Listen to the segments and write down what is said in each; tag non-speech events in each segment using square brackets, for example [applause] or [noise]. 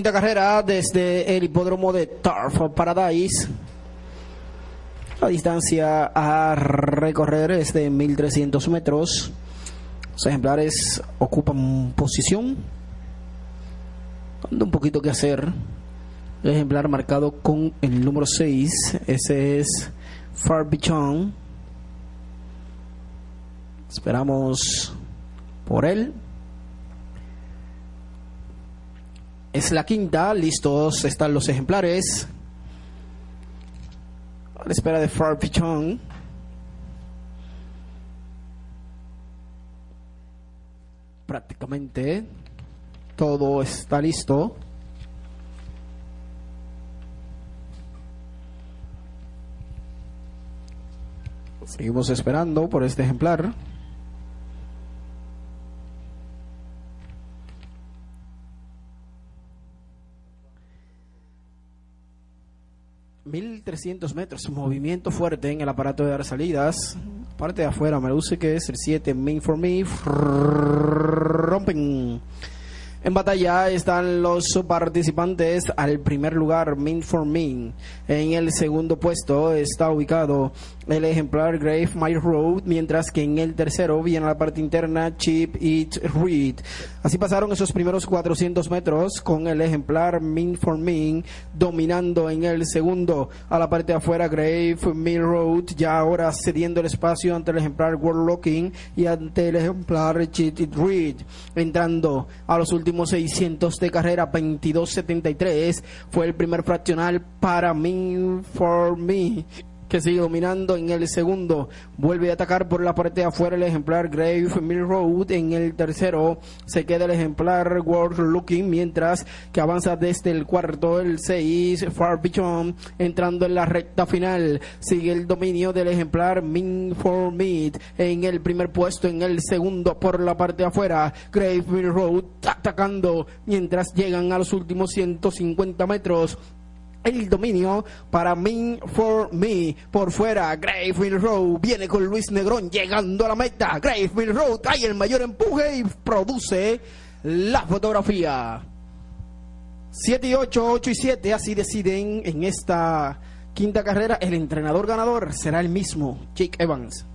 Quinta carrera desde el hipódromo de Turf Paradise. La distancia a recorrer es de 1300 metros. Los ejemplares ocupan posición. Anda un poquito que hacer. El ejemplar marcado con el número 6. Ese es Far Bichon. Esperamos por él. Es la quinta, listos están los ejemplares. A la espera de Far Pichon. Prácticamente todo está listo. Seguimos esperando por este ejemplar. 1300 metros, movimiento fuerte en el aparato de dar salidas. Parte de afuera, me luce que es el 7, Main for Me. Rompen. En batalla están los participantes al primer lugar, Min for Min. En el segundo puesto está ubicado el ejemplar Grave My Road, mientras que en el tercero viene la parte interna Chip It Read. Así pasaron esos primeros 400 metros con el ejemplar Min for Min dominando en el segundo. A la parte afuera Grave My Road, ya ahora cediendo el espacio ante el ejemplar World Looking y ante el ejemplar Chip It Read. Entrando a los últimos 600 de carrera, 22.73 fue el primer fraccional para Me for Me que sigue dominando en el segundo. Vuelve a atacar por la parte de afuera el ejemplar Grave Mill Road. En el tercero se queda el ejemplar World Looking, mientras que avanza desde el cuarto el 6 Far Beyond, entrando en la recta final. Sigue el dominio del ejemplar Min for Meat en el primer puesto, en el segundo por la parte de afuera. Grave Mill Road atacando mientras llegan a los últimos 150 metros el dominio para Me for Me. Por fuera Gravefield Road viene con Luis Negrón llegando a la meta. Gravefield Road trae el mayor empuje y produce la fotografía. 7 y 8, 8 y 7 así deciden en esta quinta carrera. El entrenador ganador será el mismo Jake Evans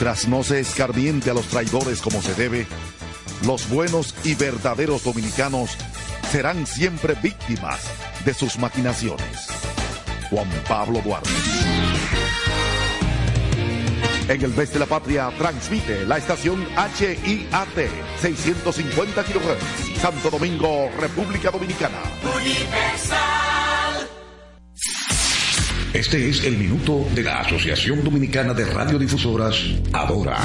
Mientras no se escarmiente a los traidores como se debe, los buenos y verdaderos dominicanos serán siempre víctimas de sus maquinaciones. Juan Pablo Duarte. En el mes de la patria transmite la estación HIAT 650 kHz, Santo Domingo, República Dominicana. Este es el minuto de la Asociación Dominicana de Radiodifusoras, Adora.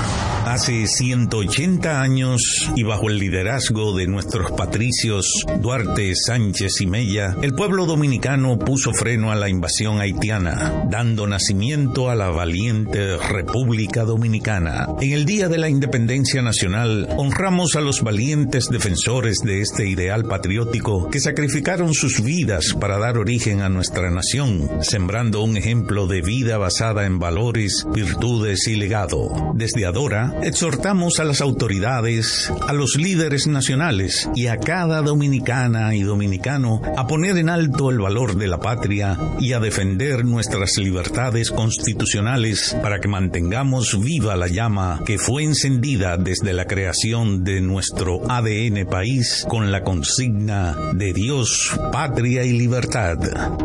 Hace 180 años y bajo el liderazgo de nuestros patricios Duarte, Sánchez y Mella, el pueblo dominicano puso freno a la invasión haitiana, dando nacimiento a la valiente República Dominicana. En el Día de la Independencia Nacional, honramos a los valientes defensores de este ideal patriótico que sacrificaron sus vidas para dar origen a nuestra nación, sembrando un ejemplo de vida basada en valores, virtudes y legado. Desde Adora, exhortamos a las autoridades, a los líderes nacionales y a cada dominicana y dominicano a poner en alto el valor de la patria y a defender nuestras libertades constitucionales para que mantengamos viva la llama que fue encendida desde la creación de nuestro ADN país con la consigna de Dios, patria y libertad.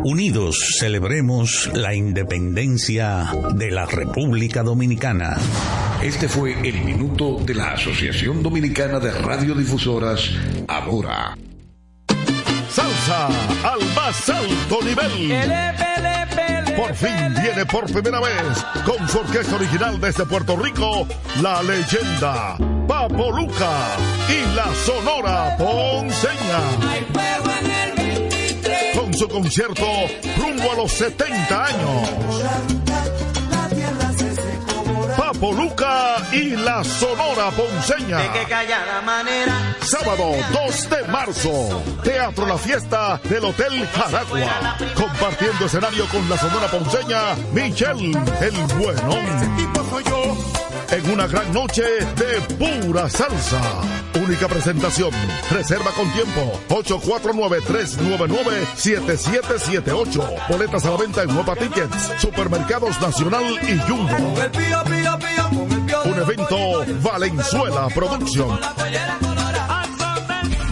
Unidos celebremos la independencia de la República Dominicana. Este fue el minuto de la Asociación Dominicana de Radiodifusoras, Adora. Salsa al más alto nivel. Por fin viene por primera vez con su orquesta original desde Puerto Rico, la leyenda Papo Luca y la Sonora Ponceña su concierto rumbo a los 70 años. Papo Luca y la Sonora Ponceña. Sábado 2 de marzo, Teatro La Fiesta del Hotel Jaragua. Compartiendo escenario con la Sonora Ponceña, Michelle el Bueno en una gran noche de pura salsa. Única presentación. Reserva con tiempo. 849-399-7778. Boletas a la venta en Nueva Tickets, Supermercados Nacional y Jumbo. Un evento Valenzuela Producción.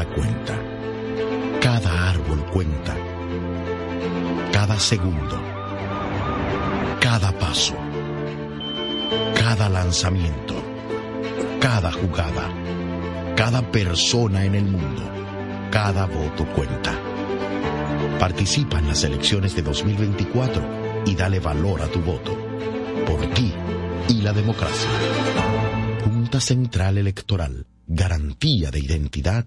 cuenta. Cada árbol cuenta. Cada segundo. Cada paso. Cada lanzamiento. Cada jugada. Cada persona en el mundo. Cada voto cuenta. Participa en las elecciones de 2024 y dale valor a tu voto. Por ti y la democracia. Junta Central Electoral garantía de identidad.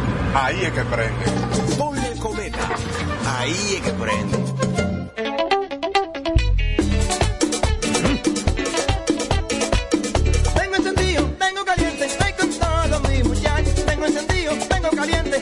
Ahí es que prende. Ponle cometa. Ahí es que prende. Tengo encendido, tengo caliente, estoy con todos mis muchachos. Tengo encendido, tengo caliente,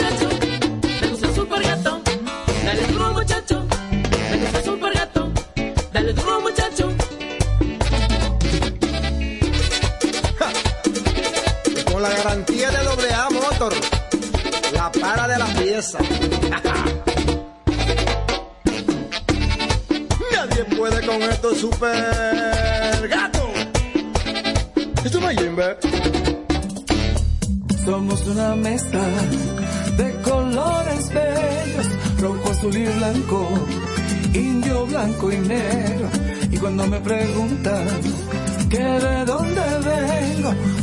para de la pieza. Nadie puede con esto super gato. Esto no Jimbe. Somos una mezcla de colores bellos, rojo, azul y blanco, indio, blanco y negro. Y cuando me preguntan que de dónde vengo,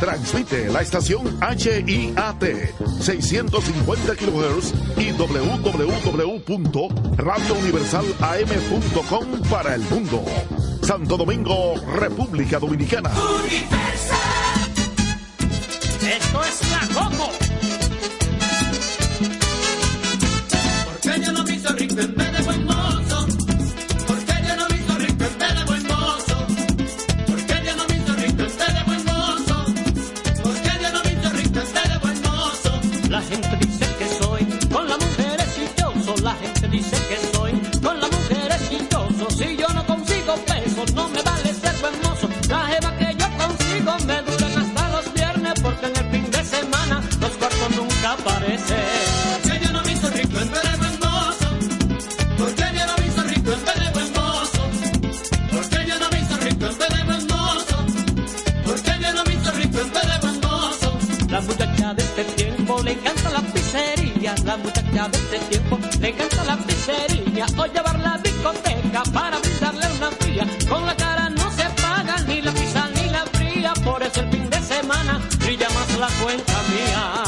Transmite la estación HIAT 650 kHz y www.radiouniversalam.com para el mundo. Santo Domingo, República Dominicana. Esto es la Coco. Le encanta la pizzería. La muchacha de este tiempo le encanta la pizzería. O llevar la discoteca para brindarle una fría. Con la cara no se paga ni la pizza ni la fría. Por eso el fin de semana brilla más la cuenta mía.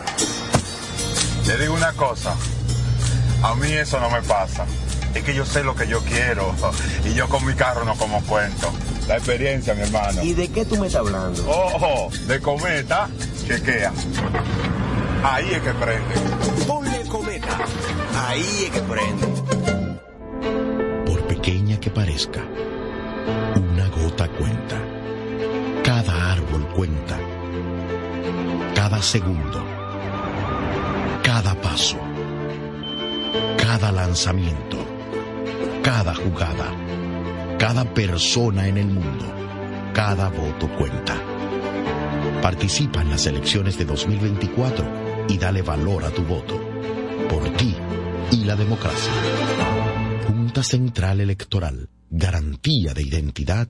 Te digo una cosa. A mí eso no me pasa. Es que yo sé lo que yo quiero. [laughs] Y yo con mi carro no como cuento. La experiencia, mi hermano. ¿Y de qué tú me estás hablando? Ojo, de cometa, chequea. Ahí es que prende. Ponle cometa. Ahí es que prende. Por pequeña que parezca, una gota cuenta. Cada árbol cuenta. Cada segundo. Cada paso. Cada lanzamiento. Cada jugada. Cada persona en el mundo. Cada voto cuenta. Participa en las elecciones de 2024 y dale valor a tu voto. Por ti y la democracia. Junta Central Electoral. Garantía de identidad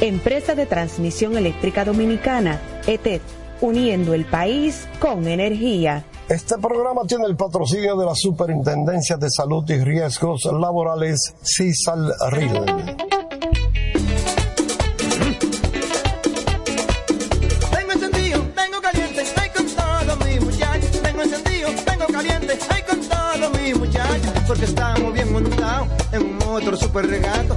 Empresa de Transmisión Eléctrica Dominicana, ETED, uniendo el país con energía. Este programa tiene el patrocinio de la Superintendencia de Salud y Riesgos Laborales, CISAL RIL. Tengo encendido, tengo caliente, estoy con todo mi muchachos. Tengo encendido, tengo caliente, estoy con todo mi muchachos. Porque estamos bien montados en un motor super regato.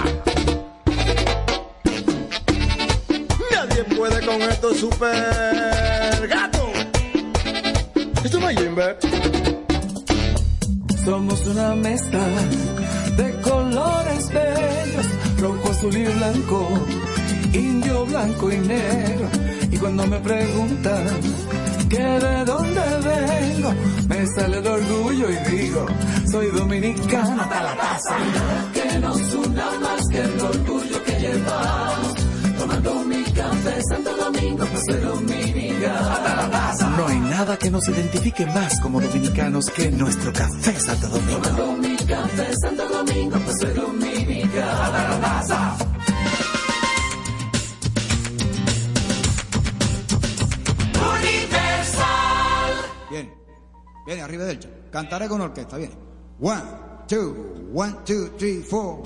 Con esto super gato. Esto no es Jimbe. Somos una mezcla de colores bellos, rojo, azul y blanco, indio, blanco y negro. Y cuando me preguntan que de dónde vengo, me sale el orgullo y digo, soy dominicano hasta la taza. Que nos una más que el orgullo que llevamos, tomando mi café Santo Domingo, soy dominicano. No hay nada que nos identifique más como dominicanos que nuestro café Santo Domingo. Tomando mi café Santo Domingo, soy dominicano viene arriba del chat. Cantaré con orquesta, viene. One, two, one, two, three, four.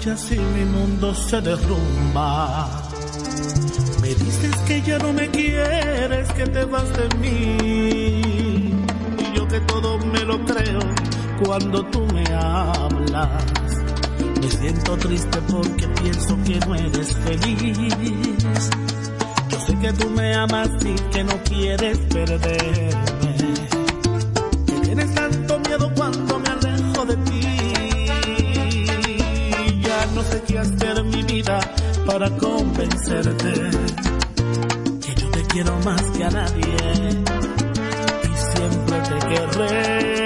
marchas y mi mundo se derrumba. Me dices que ya no me quieres, que te vas de mí. Y yo que todo me lo creo cuando tú me hablas. Me siento triste porque pienso que no eres feliz. Yo sé que tú me amas y que no quieres perderme hacer mi vida para convencerte que yo te quiero más que a nadie y siempre te querré.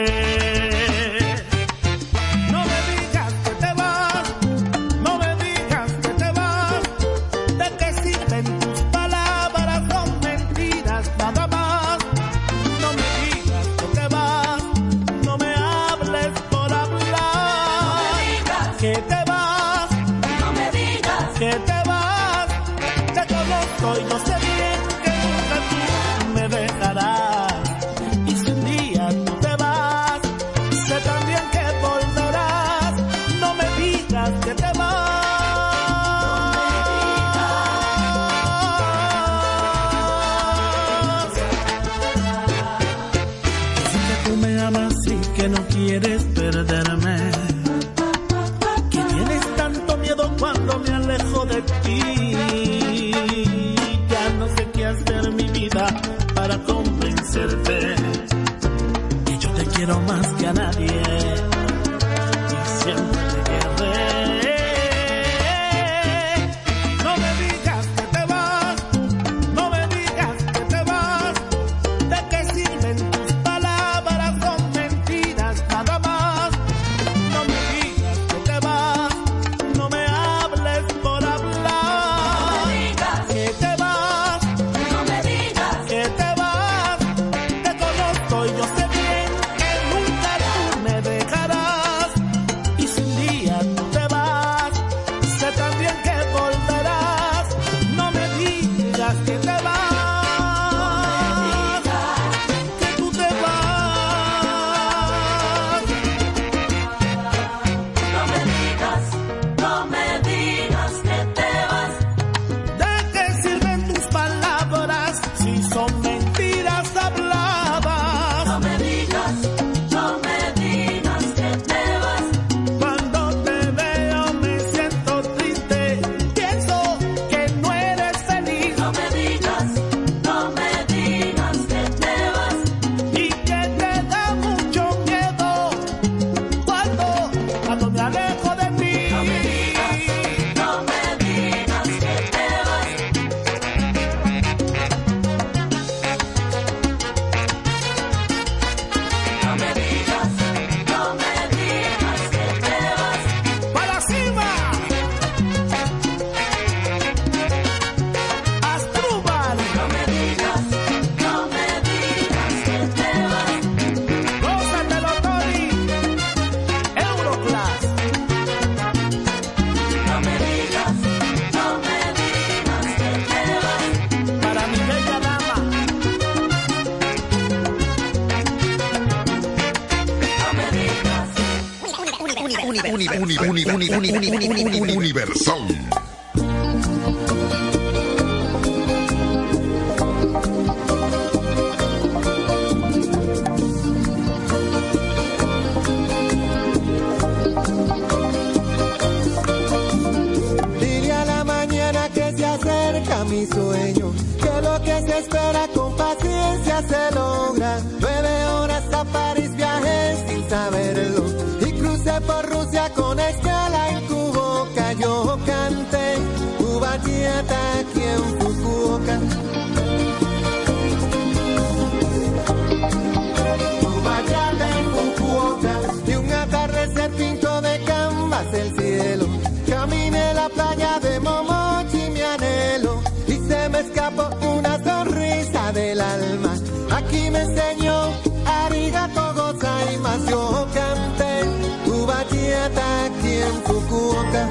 única. Fukuoka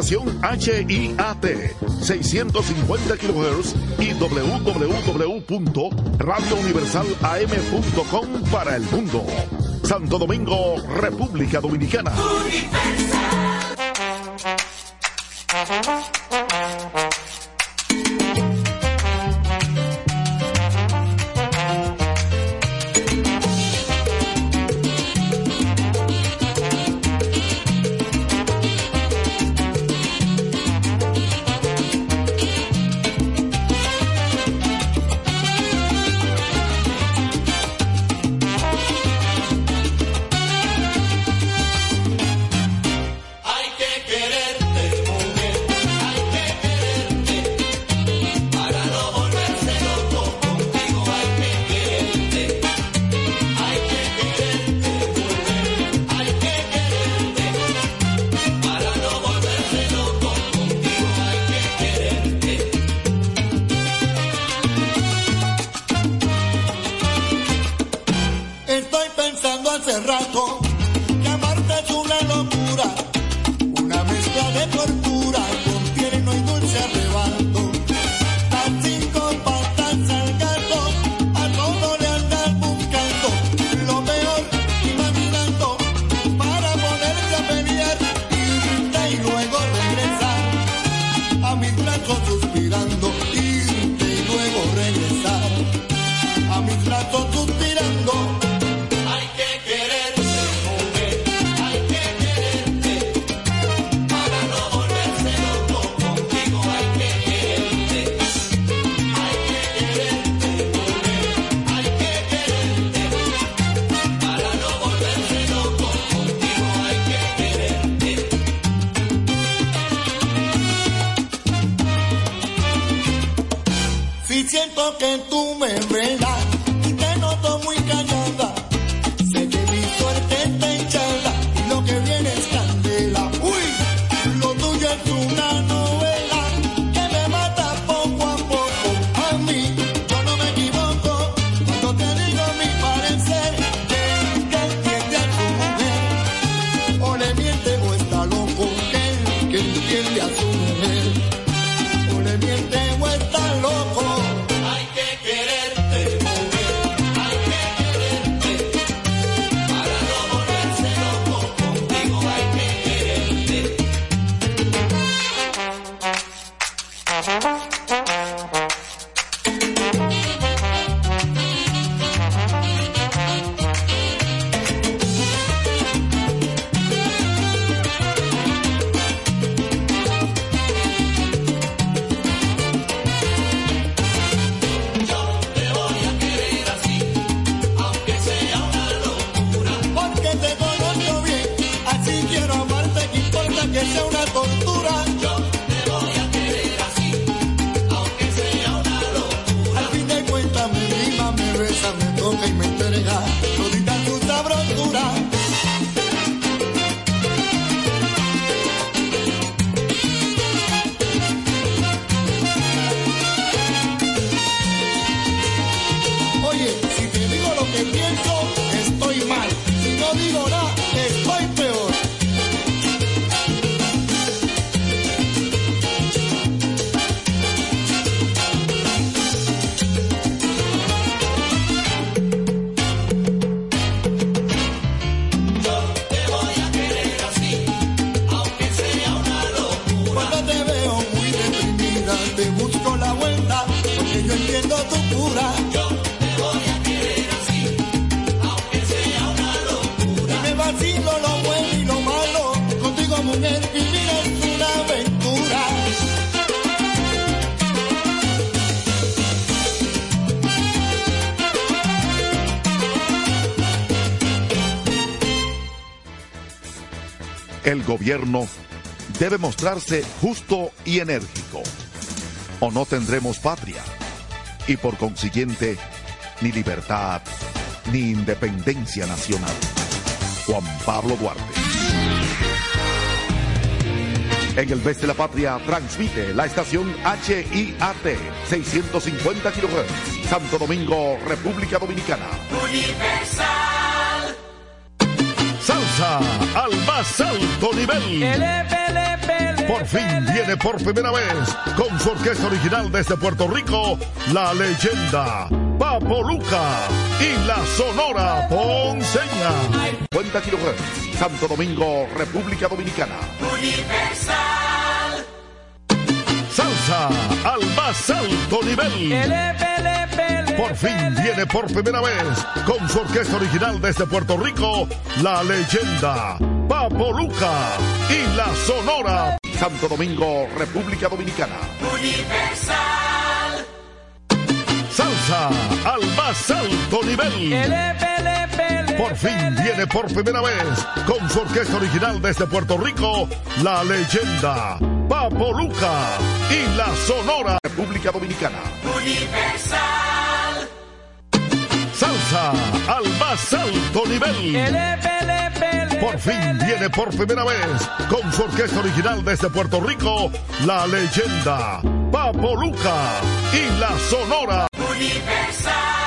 estación HIAT 650 kHz y www.radiouniversalam.com para el mundo. Santo Domingo, República Dominicana. que tú debe mostrarse justo y enérgico, o no tendremos patria, y por consiguiente, ni libertad, ni independencia nacional. Juan Pablo Duarte. En el mes de la patria transmite la estación HIAT 650 kHz, Santo Domingo, República Dominicana. Universal al más alto nivel. Por fin viene por primera vez con su orquesta original desde Puerto Rico, la leyenda Papo Luca y la Sonora Ponceña. Cuenta Quiroga, Santo Domingo, República Dominicana. Universal. Salsa al más alto nivel. Por fin viene por primera vez con su orquesta original desde Puerto Rico, la leyenda Papo Luca y la Sonora Santo Domingo, República Dominicana. Universal. Salsa al más alto nivel. Por fin viene por primera vez con su orquesta original desde Puerto Rico, la leyenda Papo Luca y la Sonora República Dominicana. Universal. Salsa al más alto nivel. Por fin viene por primera vez con su orquesta original desde Puerto Rico, la leyenda Papo Luca y la Sonora Universal.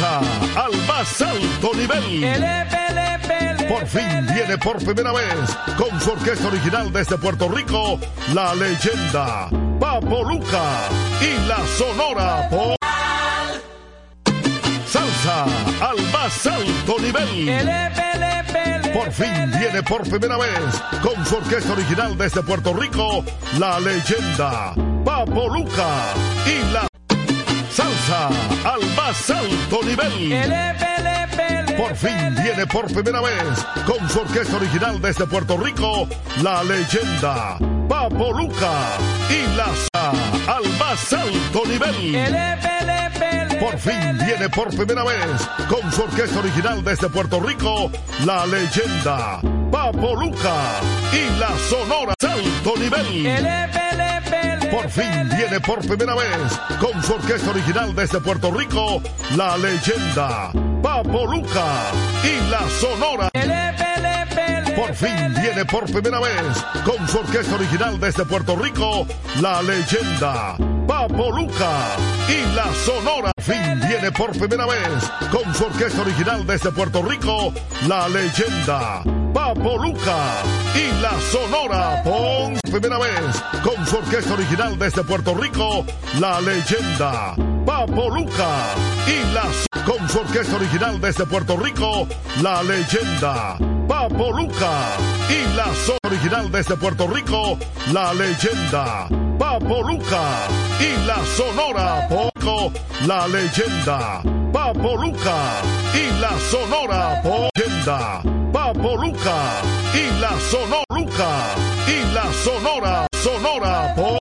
Salsa al más alto nivel. Por fin viene por primera vez con su orquesta original desde Puerto Rico, la leyenda Papo Luca y la Sonora Po- Salsa al más alto nivel. Por fin viene por primera vez con su orquesta original desde Puerto Rico, la leyenda Papo Luca y la Salsa al más alto nivel. Por fin viene por primera vez con su orquesta original desde Puerto Rico, la leyenda Papo Luca y la Sa- al más alto nivel. Por fin viene por primera vez con su orquesta original desde Puerto Rico, la leyenda Papo Luca y la Sonora Alto Nivel. Por fin viene por primera vez con su orquesta original desde Puerto Rico, la leyenda Papo Luca y la Sonora. Por fin viene por primera vez con su orquesta original desde Puerto Rico, la leyenda Papo Luca y la Sonora. Fin viene por primera vez con su orquesta original desde Puerto Rico, la leyenda Papo Luca y la Sonora. Por primera vez con su orquesta original desde Puerto Rico, la leyenda Papo Luca y la con su orquesta original desde Puerto Rico, la leyenda Papo Luca y la so original desde Puerto Rico, la leyenda. Papo Luca y la Sonora Poco, la leyenda. Papo Luca y la Sonora leyenda Papo Luca y la Sonora Luca y la Sonora Sonora Po-